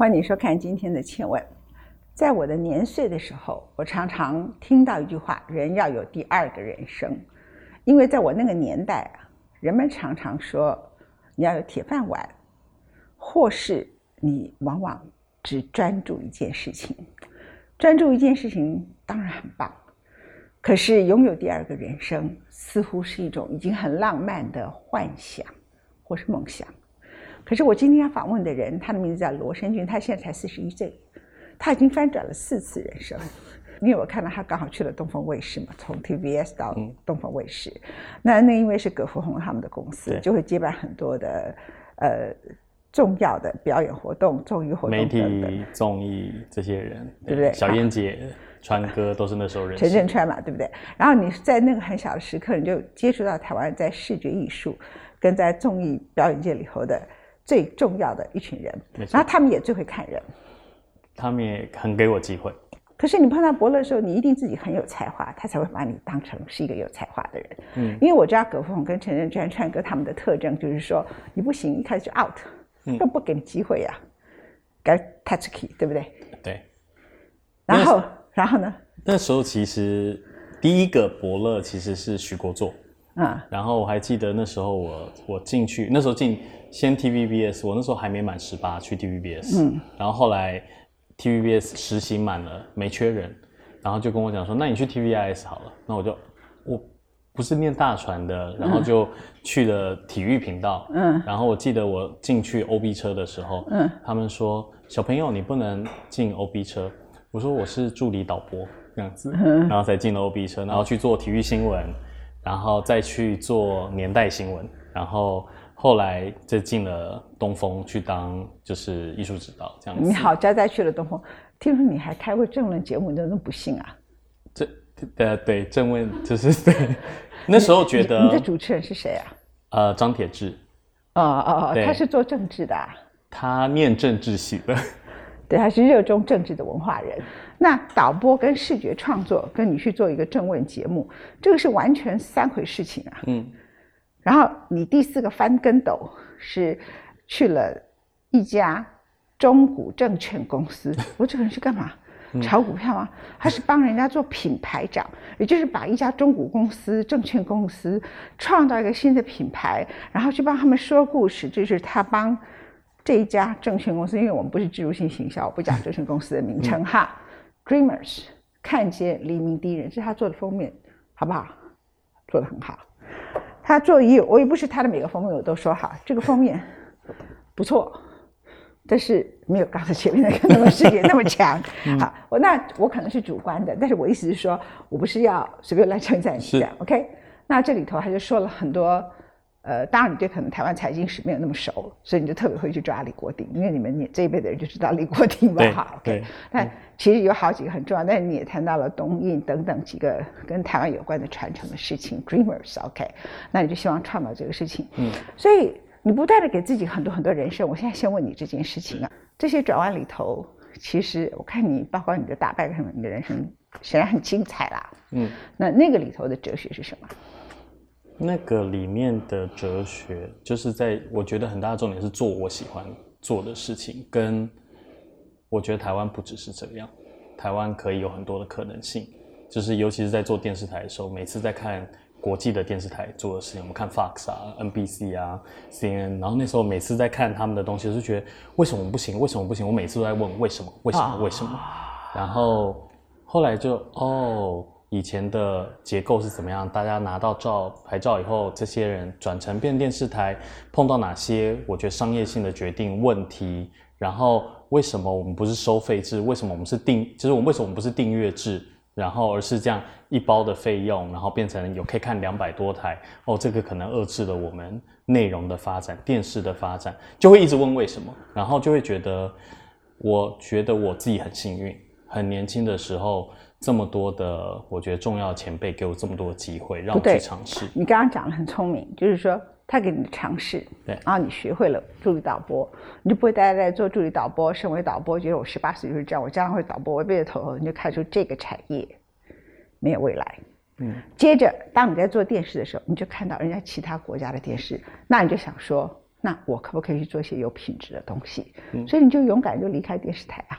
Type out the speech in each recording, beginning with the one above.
欢迎收看今天的《倩问》。在我的年岁的时候，我常常听到一句话：“人要有第二个人生。”因为在我那个年代啊，人们常常说你要有铁饭碗，或是你往往只专注一件事情。专注一件事情当然很棒，可是拥有第二个人生似乎是一种已经很浪漫的幻想或是梦想。可是我今天要访问的人，他的名字叫罗生俊，他现在才四十一岁，他已经翻转了四次人生。因为我看到他刚好去了东方卫视嘛，从 TVS 到东方卫视，那那因为是葛福洪他们的公司，就会接办很多的呃重要的表演活动、综艺活动、媒体综艺这些人，对不对？小燕姐、川哥都是那时候人。陈振川嘛，对不对？然后你在那个很小的时刻，你就接触到台湾在视觉艺术跟在综艺表演界里头的最重要的一群人，然后他们也最会看人，他们也很给我机会。可是你碰到伯乐的时候，你一定自己很有才华，他才会把你当成是一个有才华的人。嗯，因为我知道葛凤跟陈仁川、川哥他们的特征就是说，你不行，一开始就 out，都不给你机会呀，该 touch key，对不对？对。然后，然后呢？那时候其实第一个伯乐其实是徐国作。嗯。然后我还记得那时候我我进去，那时候进先 TVBS，我那时候还没满十八去 TVBS。嗯。然后后来。TVBS 实习满了，没缺人，然后就跟我讲说，那你去 TVIS 好了。那我就，我不是念大传的，然后就去了体育频道。嗯。然后我记得我进去 OB 车的时候，嗯，他们说小朋友你不能进 OB 车。我说我是助理导播这样子，然后才进了 OB 车，然后去做体育新闻，然后再去做年代新闻，然后。后来就进了东风去当就是艺术指导这样子。你好，佳佳去了东风，听说你还开过政论节目，你怎么不信啊？这呃对政论就是对，那时候觉得你的主持人是谁啊？呃，张铁志。哦哦哦，他是做政治的。他念政治系的。对，他是热衷政治的文化人。那导播跟视觉创作，跟你去做一个政问节目，这个是完全三回事情啊。嗯。然后你第四个翻跟斗是去了一家中股证券公司，我这个人是干嘛？炒股票吗？他是帮人家做品牌长？也就是把一家中股公司、证券公司创造一个新的品牌，然后去帮他们说故事。这是他帮这一家证券公司，因为我们不是植入性行销，不讲证券公司的名称哈。Dreamers 看见黎明第一人，是他做的封面，好不好？做的很好。他做也，我也不是他的每个封面我都说好，这个封面不错，但是没有刚才前面那个那么视觉那么强。好，我那我可能是主观的，但是我意思是说，我不是要随便来称赞你这样，OK？那这里头他就说了很多。呃，当然你对可能台湾财经史没有那么熟，所以你就特别会去抓李国鼎，因为你们你这一辈的人就知道李国鼎吧？好，OK。但其实有好几个很重要，但是你也谈到了东印等等几个跟台湾有关的传承的事情，Dreamers，OK。那你就希望创造这个事情，嗯。所以你不断的给自己很多很多人生。我现在先问你这件事情啊，这些转弯里头，其实我看你包括你的打败什么，你的人生显然很精彩啦，嗯。那那个里头的哲学是什么？那个里面的哲学，就是在我觉得很大的重点是做我喜欢做的事情，跟我觉得台湾不只是这样，台湾可以有很多的可能性。就是尤其是在做电视台的时候，每次在看国际的电视台做的事情，我们看 Fox 啊、NBC 啊、CNN，然后那时候每次在看他们的东西，就觉得为什么不行？为什么不行？我每次都在问为什么？为什么？为什么？然后后来就哦。以前的结构是怎么样？大家拿到照牌照以后，这些人转成变电视台，碰到哪些我觉得商业性的决定问题？然后为什么我们不是收费制？为什么我们是订？就是我们为什么我们不是订阅制？然后而是这样一包的费用，然后变成有可以看两百多台哦，这个可能遏制了我们内容的发展，电视的发展，就会一直问为什么，然后就会觉得，我觉得我自己很幸运，很年轻的时候。这么多的，我觉得重要前辈给我这么多机会，让我去尝试。你刚刚讲的很聪明，就是说他给你的尝试，对，然后你学会了助理导播，你就不会待在做助理导播，身为导播，觉得我十八岁就是这样，我将来会导播，我背着头，你就看出这个产业没有未来。嗯，接着当你在做电视的时候，你就看到人家其他国家的电视，那你就想说，那我可不可以去做一些有品质的东西？所以你就勇敢就离开电视台啊，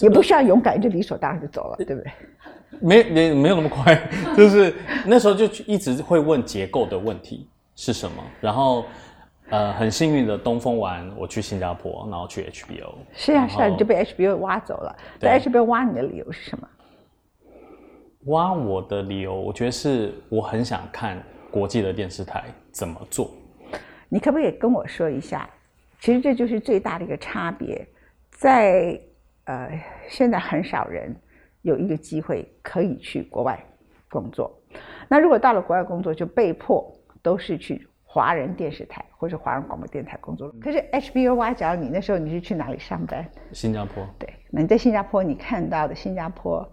也不需要勇敢就理所当然就走了，对不对？没没没有那么快，就是那时候就一直会问结构的问题是什么，然后呃很幸运的东风完我去新加坡，然后去 HBO。是啊是啊，你就被 HBO 挖走了。在 HBO 挖你的理由是什么？挖我的理由，我觉得是我很想看国际的电视台怎么做。你可不可以跟我说一下？其实这就是最大的一个差别，在呃现在很少人。有一个机会可以去国外工作，那如果到了国外工作，就被迫都是去华人电视台或者华人广播电台工作。可是 HBO 挖角你，那时候你是去哪里上班？新加坡。对，那你在新加坡你看到的新加坡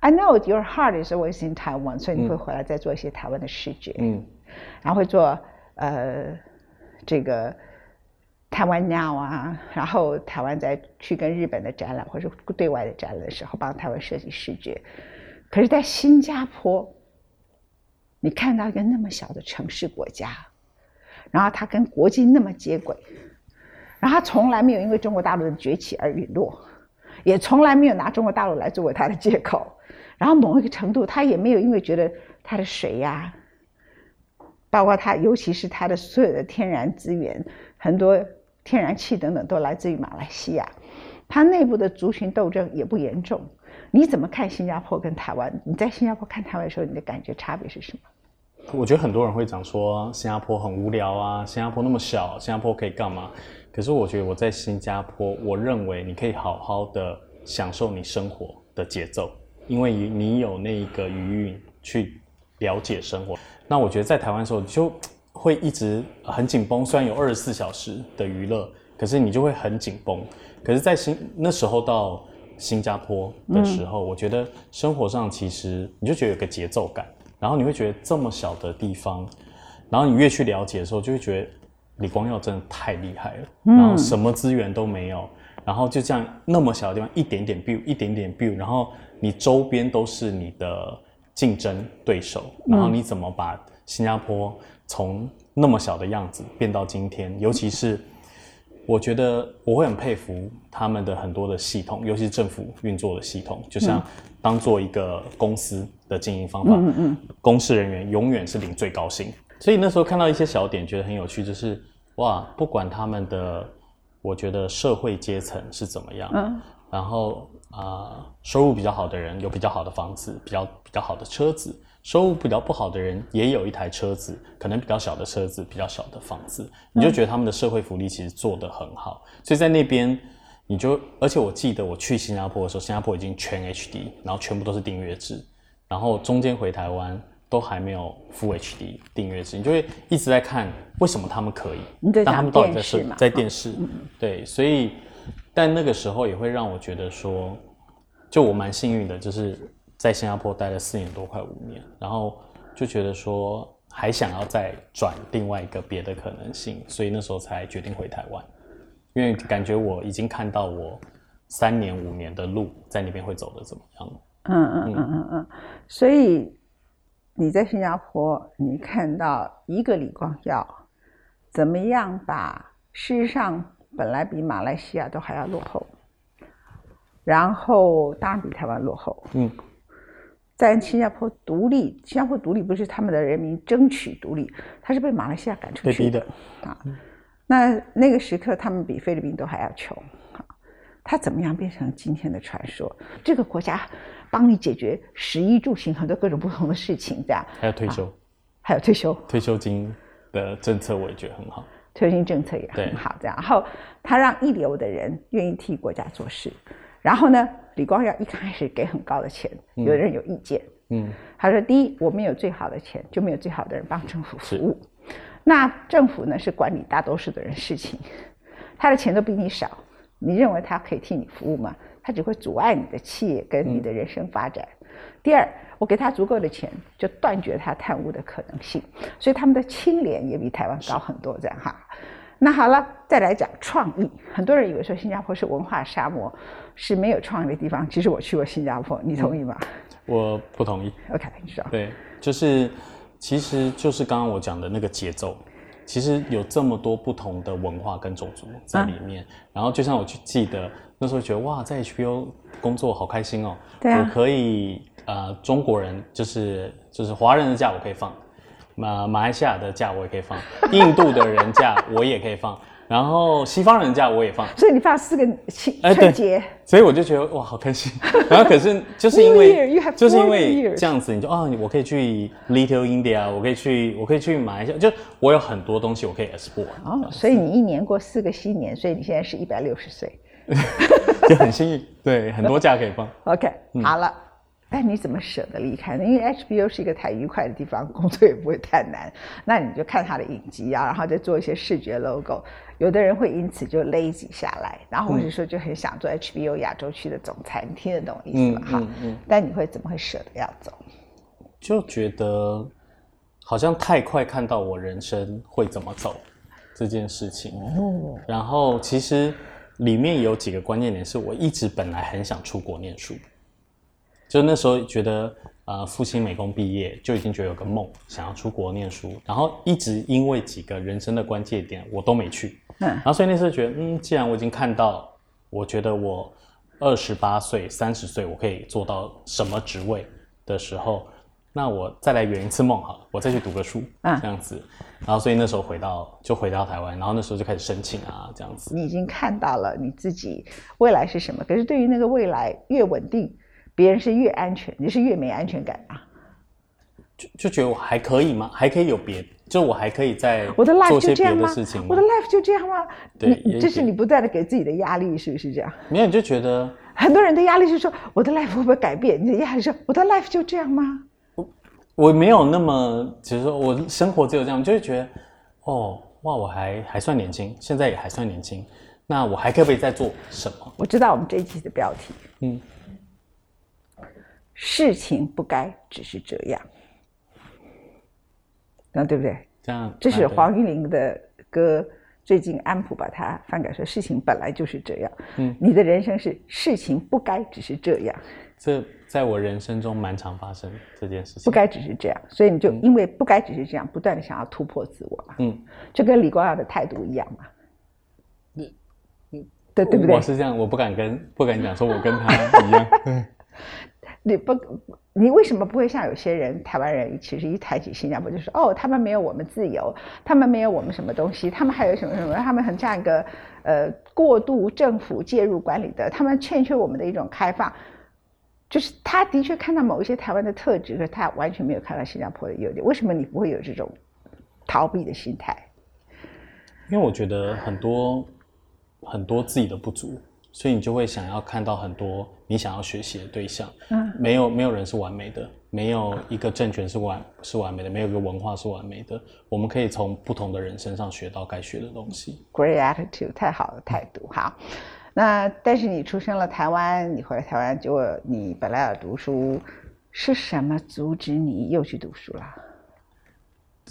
，I know your heart is always in Taiwan，所以你会回来再做一些台湾的视觉，嗯，然后会做呃这个。台湾 now 啊，然后台湾再去跟日本的展览或者对外的展览的时候，帮台湾设计视觉。可是，在新加坡，你看到一个那么小的城市国家，然后它跟国际那么接轨，然后它从来没有因为中国大陆的崛起而陨落，也从来没有拿中国大陆来作为它的借口。然后某一个程度，它也没有因为觉得它的水呀，包括它，尤其是它的所有的天然资源，很多。天然气等等都来自于马来西亚，它内部的族群斗争也不严重。你怎么看新加坡跟台湾？你在新加坡看台湾的时候，你的感觉差别是什么？我觉得很多人会讲说新加坡很无聊啊，新加坡那么小，新加坡可以干嘛？可是我觉得我在新加坡，我认为你可以好好的享受你生活的节奏，因为你有那个余韵去了解生活。那我觉得在台湾的时候你就。会一直很紧绷，虽然有二十四小时的娱乐，可是你就会很紧绷。可是，在新那时候到新加坡的时候，我觉得生活上其实你就觉得有个节奏感，然后你会觉得这么小的地方，然后你越去了解的时候，就会觉得李光耀真的太厉害了。然后什么资源都没有，然后就这样那么小的地方，一点点 build，一点点 build，然后你周边都是你的竞争对手，然后你怎么把新加坡？从那么小的样子变到今天，尤其是我觉得我会很佩服他们的很多的系统，尤其是政府运作的系统，就像当做一个公司的经营方法，嗯嗯，公司人员永远是领最高薪。所以那时候看到一些小点，觉得很有趣，就是哇，不管他们的，我觉得社会阶层是怎么样，嗯，然后啊，收入比较好的人有比较好的房子，比较比较好的车子。收入比较不好的人也有一台车子，可能比较小的车子，比较小的房子，你就觉得他们的社会福利其实做得很好。所以在那边，你就而且我记得我去新加坡的时候，新加坡已经全 HD，然后全部都是订阅制，然后中间回台湾都还没有 Full HD 订阅制，你就会一直在看为什么他们可以，但他们到底在是在电视，对，所以但那个时候也会让我觉得说，就我蛮幸运的，就是。在新加坡待了四年多，快五年，然后就觉得说还想要再转另外一个别的可能性，所以那时候才决定回台湾，因为感觉我已经看到我三年五年的路在那边会走的怎么样。嗯嗯嗯嗯嗯。所以你在新加坡，你看到一个李光耀怎么样把事实上本来比马来西亚都还要落后，然后当然比台湾落后。嗯。在新加坡独立，新加坡独立不是他们的人民争取独立，他是被马来西亚赶出去的啊。那那个时刻，他们比菲律宾都还要穷啊。他怎么样变成今天的传说？这个国家帮你解决食衣住行很多各种不同的事情，这样还有退休，还有退休，退休金的政策我也觉得很好，退休金政策也很好，这样。然后他让一流的人愿意替国家做事。然后呢，李光耀一开始给很高的钱，有人有意见。嗯，他说：第一，我们有最好的钱，就没有最好的人帮政府服务。那政府呢，是管理大多数的人事情，他的钱都比你少，你认为他可以替你服务吗？他只会阻碍你的企业跟你的人生发展。第二，我给他足够的钱，就断绝他贪污的可能性。所以他们的清廉也比台湾高很多，这样哈。那好了，再来讲创意。很多人以为说新加坡是文化沙漠，是没有创意的地方。其实我去过新加坡，你同意吗？我不同意。OK，你说。对，就是，其实就是刚刚我讲的那个节奏，其实有这么多不同的文化跟种族在里面。然后就像我去记得那时候觉得哇，在 HBO 工作好开心哦，我可以呃中国人就是就是华人的假我可以放，马马来西亚的假我也可以放，印度的人假我也可以放。然后西方人假我也放，所以你放四个春节，所以我就觉得哇好开心。然后可是就是因为就是因为这样子，你就啊，我可以去 Little India，我可以去我可以去马来西亚，就我有很多东西我可以 export。哦，所以你一年过四个新年，所以你现在是一百六十岁，就很幸运。对，很多假可以放。OK，好了。但你怎么舍得离开呢？因为 HBO 是一个太愉快的地方，工作也不会太难。那你就看他的影集啊，然后再做一些视觉 logo。有的人会因此就 lazy 下来，然后或者说就很想做 HBO 亚洲区的总裁，你听得懂意思吗？哈。但你会怎么会舍得要走？就觉得好像太快看到我人生会怎么走这件事情。哦。然后其实里面有几个关键点，是我一直本来很想出国念书。就那时候觉得，呃，复兴美工毕业就已经觉得有个梦，想要出国念书，然后一直因为几个人生的关键点，我都没去。嗯，然后所以那时候觉得，嗯，既然我已经看到，我觉得我二十八岁、三十岁我可以做到什么职位的时候，那我再来圆一次梦好了，我再去读个书，嗯，这样子。然后所以那时候回到就回到台湾，然后那时候就开始申请啊，这样子。你已经看到了你自己未来是什么，可是对于那个未来越稳定。别人是越安全，你是越没安全感啊？就就觉得我还可以吗？还可以有别，就我还可以在我的 life 就这样吗？我的 life 就这样吗？对，这是你不断的给自己的压力，是不是这样？没有，你就觉得很多人的压力是说我的 life 会不会改变？你的压力是我的 life 就这样吗？我我没有那么，只是说我生活只有这样，就会觉得哦哇，我还还算年轻，现在也还算年轻，那我还可不可以再做什么？我知道我们这一期的标题，嗯。事情不该只是这样，那对不对？这样，这是黄韵玲的歌。最近安普把它翻改说：“事情本来就是这样。”嗯，你的人生是事情不该只是这样。这在我人生中蛮常发生这件事情。不该只是这样，所以你就因为不该只是这样，不断的想要突破自我嘛。嗯，就跟李光耀的态度一样嘛。嗯嗯，对对不对？我是这样，我不敢跟不敢讲说我跟他一样。你不，你为什么不会像有些人，台湾人其实一谈起新加坡就说，哦，他们没有我们自由，他们没有我们什么东西，他们还有什么什么，他们很像一个呃过度政府介入管理的，他们欠缺我们的一种开放。就是他的确看到某一些台湾的特质，可他完全没有看到新加坡的优点。为什么你不会有这种逃避的心态？因为我觉得很多很多自己的不足。所以你就会想要看到很多你想要学习的对象。嗯，没有没有人是完美的，没有一个政权是完是完美的，没有一个文化是完美的。我们可以从不同的人身上学到该学的东西。Great attitude，太好的态度。好，那但是你出生了台湾，你回来台湾，结果你本来要读书，是什么阻止你又去读书了？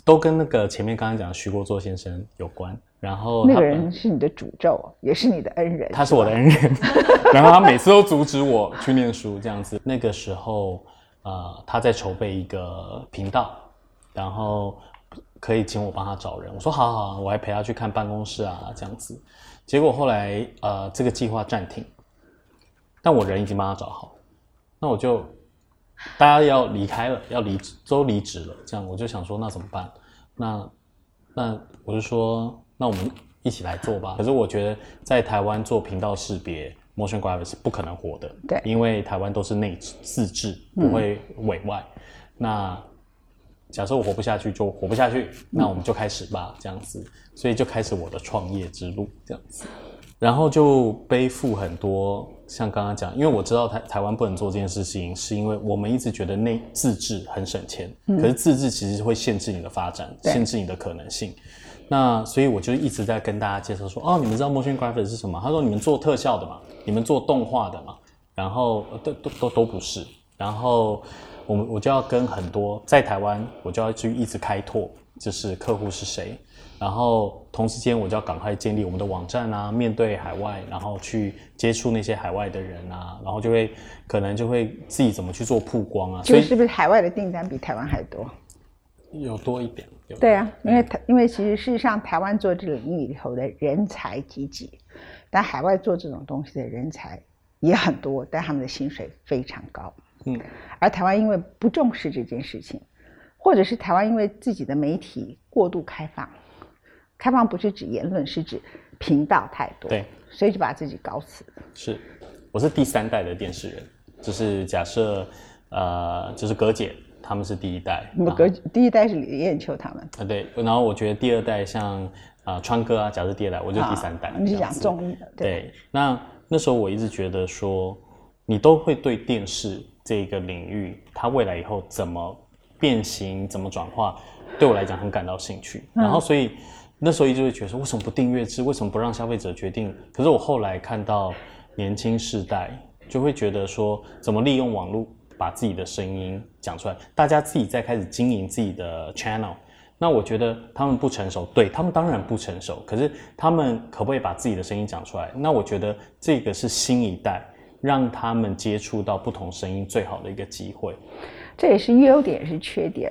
都跟那个前面刚刚讲的徐国作先生有关。然后那个人是你的诅咒，也是你的恩人。他是我的恩人，然后他每次都阻止我去念书，这样子。那个时候，呃，他在筹备一个频道，然后可以请我帮他找人。我说好好，我还陪他去看办公室啊，这样子。结果后来，呃，这个计划暂停，但我人已经帮他找好。那我就大家要离开了，要离职都离职了，这样我就想说，那怎么办？那那我就说。那我们一起来做吧。可是我觉得在台湾做频道识别 motion graphics 是不可能活的，对，因为台湾都是内自制，不会委外。那假设我活不下去，就活不下去，那我们就开始吧，这样子。所以就开始我的创业之路，这样子。然后就背负很多，像刚刚讲，因为我知道台台湾不能做这件事情，是因为我们一直觉得内自制很省钱，可是自制其实会限制你的发展，限制你的可能性。那所以我就一直在跟大家介绍说，哦，你们知道 motion graphics 是什么？他说你们做特效的嘛，你们做动画的嘛，然后都都都都不是。然后我们我就要跟很多在台湾，我就要去一直开拓，就是客户是谁。然后同时间我就要赶快建立我们的网站啊，面对海外，然后去接触那些海外的人啊，然后就会可能就会自己怎么去做曝光啊。所以是不是海外的订单比台湾还多？有多一点。对啊，因为台因为其实事实上台湾做这个领域里头的人才济济，但海外做这种东西的人才也很多，但他们的薪水非常高。嗯，而台湾因为不重视这件事情，或者是台湾因为自己的媒体过度开放，开放不是指言论，是指频道太多，对，所以就把自己搞死。是，我是第三代的电视人，就是假设呃，就是葛姐。他们是第一代，格局第一代是李艳秋他们啊，对。然后我觉得第二代像啊川哥啊，假设第二代，我就第三代。你是讲综艺的，对。那那时候我一直觉得说，你都会对电视这个领域，它未来以后怎么变形、怎么转化，对我来讲很感到兴趣。然后所以那时候一直会觉得说，为什么不订阅制？为什么不让消费者决定？可是我后来看到年轻世代，就会觉得说，怎么利用网络。把自己的声音讲出来，大家自己在开始经营自己的 channel。那我觉得他们不成熟，对他们当然不成熟。可是他们可不可以把自己的声音讲出来？那我觉得这个是新一代让他们接触到不同声音最好的一个机会。这也是优点，也是缺点。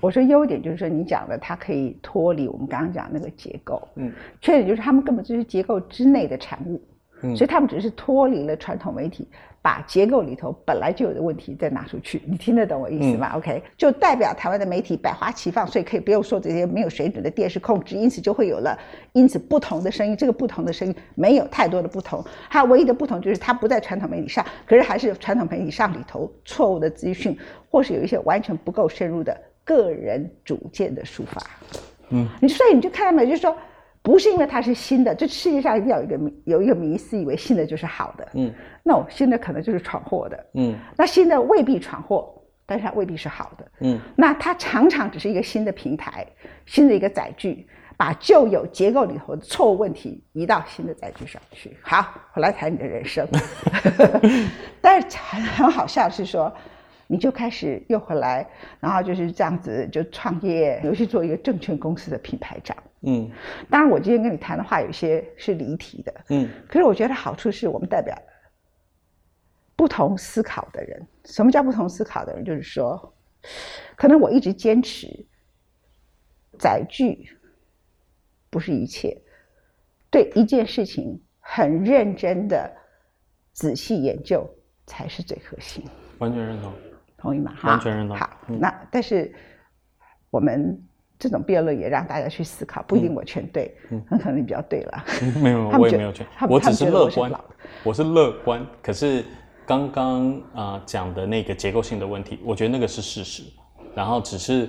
我说优点就是说你讲的，它可以脱离我们刚刚讲那个结构。嗯。缺点就是他们根本就是结构之内的产物。嗯。所以他们只是脱离了传统媒体。把结构里头本来就有的问题再拿出去，你听得懂我意思吗？OK，就代表台湾的媒体百花齐放，所以可以不用说这些没有水准的电视控制，因此就会有了因此不同的声音。这个不同的声音没有太多的不同，它唯一的不同就是它不在传统媒体上，可是还是传统媒体上里头错误的资讯，或是有一些完全不够深入的个人主见的抒发。嗯，你所以你就看到没，就是说。不是因为它是新的，这世界上一定要有一个有一个迷思，以为新的就是好的。嗯，no，新的可能就是闯祸的。嗯，那新的未必闯祸，但是它未必是好的。嗯，那它常常只是一个新的平台，新的一个载具，把旧有结构里头的错误问题移到新的载具上去。好，我来谈你的人生。但是很很好笑是说。你就开始又回来，然后就是这样子就创业，尤其做一个证券公司的品牌长。嗯，当然我今天跟你谈的话有些是离题的。嗯，可是我觉得好处是我们代表不同思考的人。什么叫不同思考的人？就是说，可能我一直坚持载具不是一切，对一件事情很认真的仔细研究才是最核心。完全认同。同意吗？完全认同。好，那但是我们这种辩论也让大家去思考，不一定我全对，很可能你比较对了。没有，我也没有全，我只是乐观。我是乐观，可是刚刚啊讲的那个结构性的问题，我觉得那个是事实。然后只是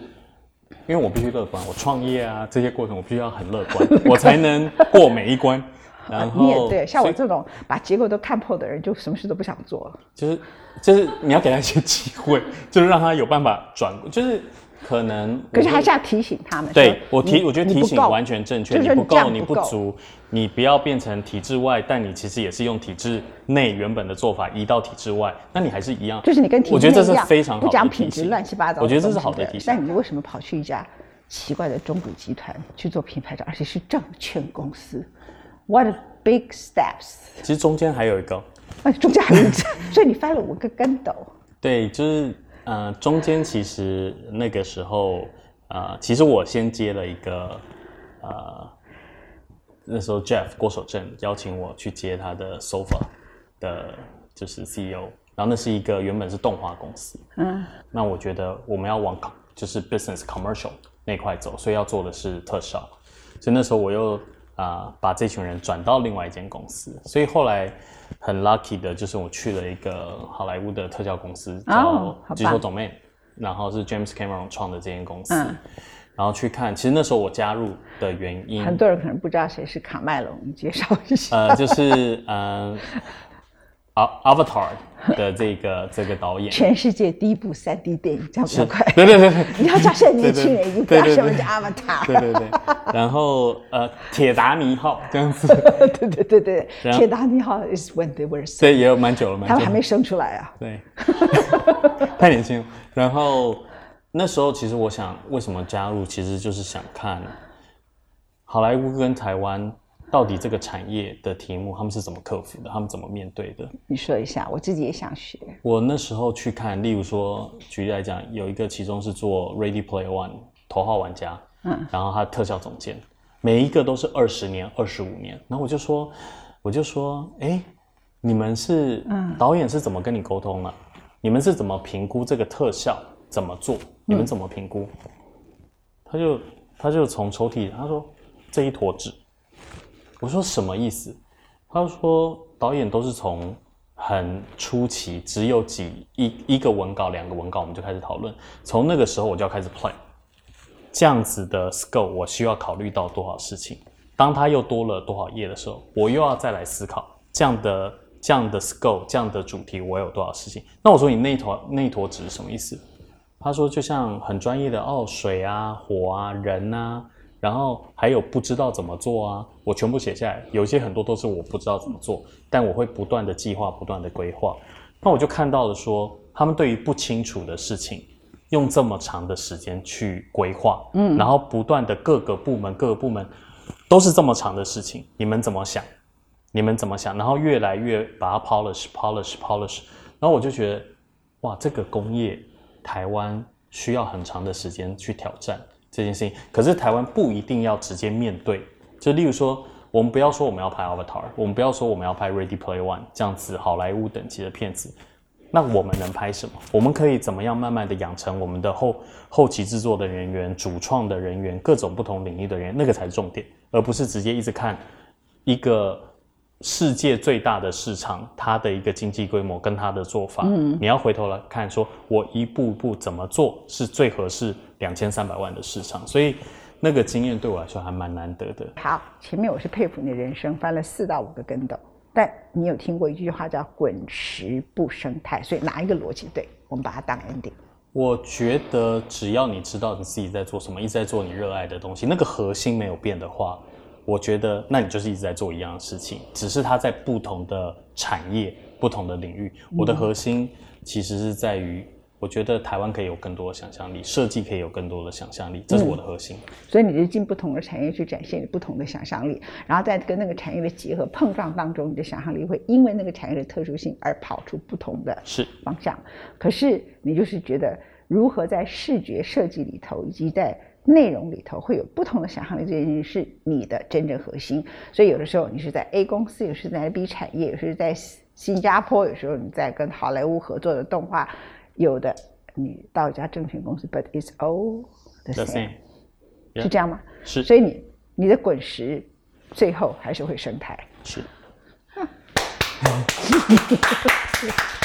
因为我必须乐观，我创业啊这些过程我必须要很乐观，我才能过每一关。然后你也对，像我这种把结构都看破的人，就什么事都不想做了。就是。就是你要给他一些 机会，就是让他有办法转，就是可能。可是还是要提醒他们。对我提，我觉得提醒完全正确。你不够，你不足，你不要变成体制外，但你其实也是用体制内原本的做法移到体制外，那你还是一样。就是你跟体制我觉得这是非常好不讲品质乱七八糟。我觉得这是好的提醒。那你为什么跑去一家奇怪的中古集团去做品牌长，而且是证券公司？What big steps！其实中间还有一个。哎，中间还有一个，所以你翻了五个跟斗。对，就是呃，中间其实那个时候，呃，其实我先接了一个，呃，那时候 Jeff 郭守正邀请我去接他的 Sofa 的，就是 CEO，然后那是一个原本是动画公司，嗯，那我觉得我们要往就是 business commercial 那块走，所以要做的是特效，所以那时候我又啊把这群人转到另外一间公司，所以后来。很 lucky 的就是我去了一个好莱坞的特效公司，叫机头总妹，然后是 James Cameron 创的这间公司，然后去看。其实那时候我加入的原因，很多人可能不知道谁是卡麦隆，介绍一下。呃，就是嗯。Avatar 的这个这个导演，全世界第一部三 D 电影，这样快。对对对，你要叫现在年轻人已经不要什么叫 Avatar。对对对，然后呃，铁达尼号这样子。对对对对，铁达尼号 is when they were。对，也有蛮久了，他们还没生出来啊。对，太年轻。然后那时候其实我想，为什么加入，其实就是想看好莱坞跟台湾。到底这个产业的题目，他们是怎么克服的？他们怎么面对的？你说一下，我自己也想学。我那时候去看，例如说，举例来讲，有一个其中是做 Ready Player One 头号玩家，嗯，然后他特效总监，每一个都是二十年、二十五年。然后我就说，我就说，哎，你们是，嗯，导演是怎么跟你沟通的？你们是怎么评估这个特效怎么做？你们怎么评估？他就他就从抽屉，他说这一坨纸。我说什么意思？他说导演都是从。很初期，只有几一一个文稿、两个文稿，我们就开始讨论。从那个时候，我就要开始 plan 这样子的 scope，我需要考虑到多少事情。当它又多了多少页的时候，我又要再来思考这样的这样的 scope，这样的主题，我有多少事情？那我说你那坨那坨纸是什么意思？他说就像很专业的哦，水啊、火啊、人啊。然后还有不知道怎么做啊，我全部写下来。有些很多都是我不知道怎么做，但我会不断的计划，不断的规划。那我就看到了说，他们对于不清楚的事情，用这么长的时间去规划，嗯，然后不断的各个部门，各个部门都是这么长的事情，你们怎么想？你们怎么想？然后越来越把它 polish，polish，polish。然后我就觉得，哇，这个工业台湾需要很长的时间去挑战。这件事情，可是台湾不一定要直接面对。就例如说，我们不要说我们要拍 Avatar，我们不要说我们要拍 Ready Play One 这样子好莱坞等级的片子，那我们能拍什么？我们可以怎么样慢慢的养成我们的后后期制作的人员、主创的人员、各种不同领域的人员，那个才是重点，而不是直接一直看一个。世界最大的市场，它的一个经济规模跟它的做法，嗯，你要回头来看，说我一步步怎么做是最合适两千三百万的市场，所以那个经验对我来说还蛮难得的。好，前面我是佩服你的人生翻了四到五个跟斗，但你有听过一句话叫“滚石不生态”，所以哪一个逻辑对？我们把它当 ending。我觉得只要你知道你自己在做什么，一直在做你热爱的东西，那个核心没有变的话。我觉得，那你就是一直在做一样的事情，只是它在不同的产业、不同的领域。我的核心其实是在于，我觉得台湾可以有更多的想象力，设计可以有更多的想象力，这是我的核心。所以你就进不同的产业去展现不同的想象力，然后在跟那个产业的结合碰撞当中，你的想象力会因为那个产业的特殊性而跑出不同的是方向。可是你就是觉得，如何在视觉设计里头，以及在内容里头会有不同的想象力，这件事是你的真正核心。所以有的时候你是在 A 公司，有时在 B 产业，有时在新加坡，有时候你在跟好莱坞合作的动画，有的你到一家证券公司，But it's all the same，是这样吗？是。所以你你的滚石最后还是会生态。是。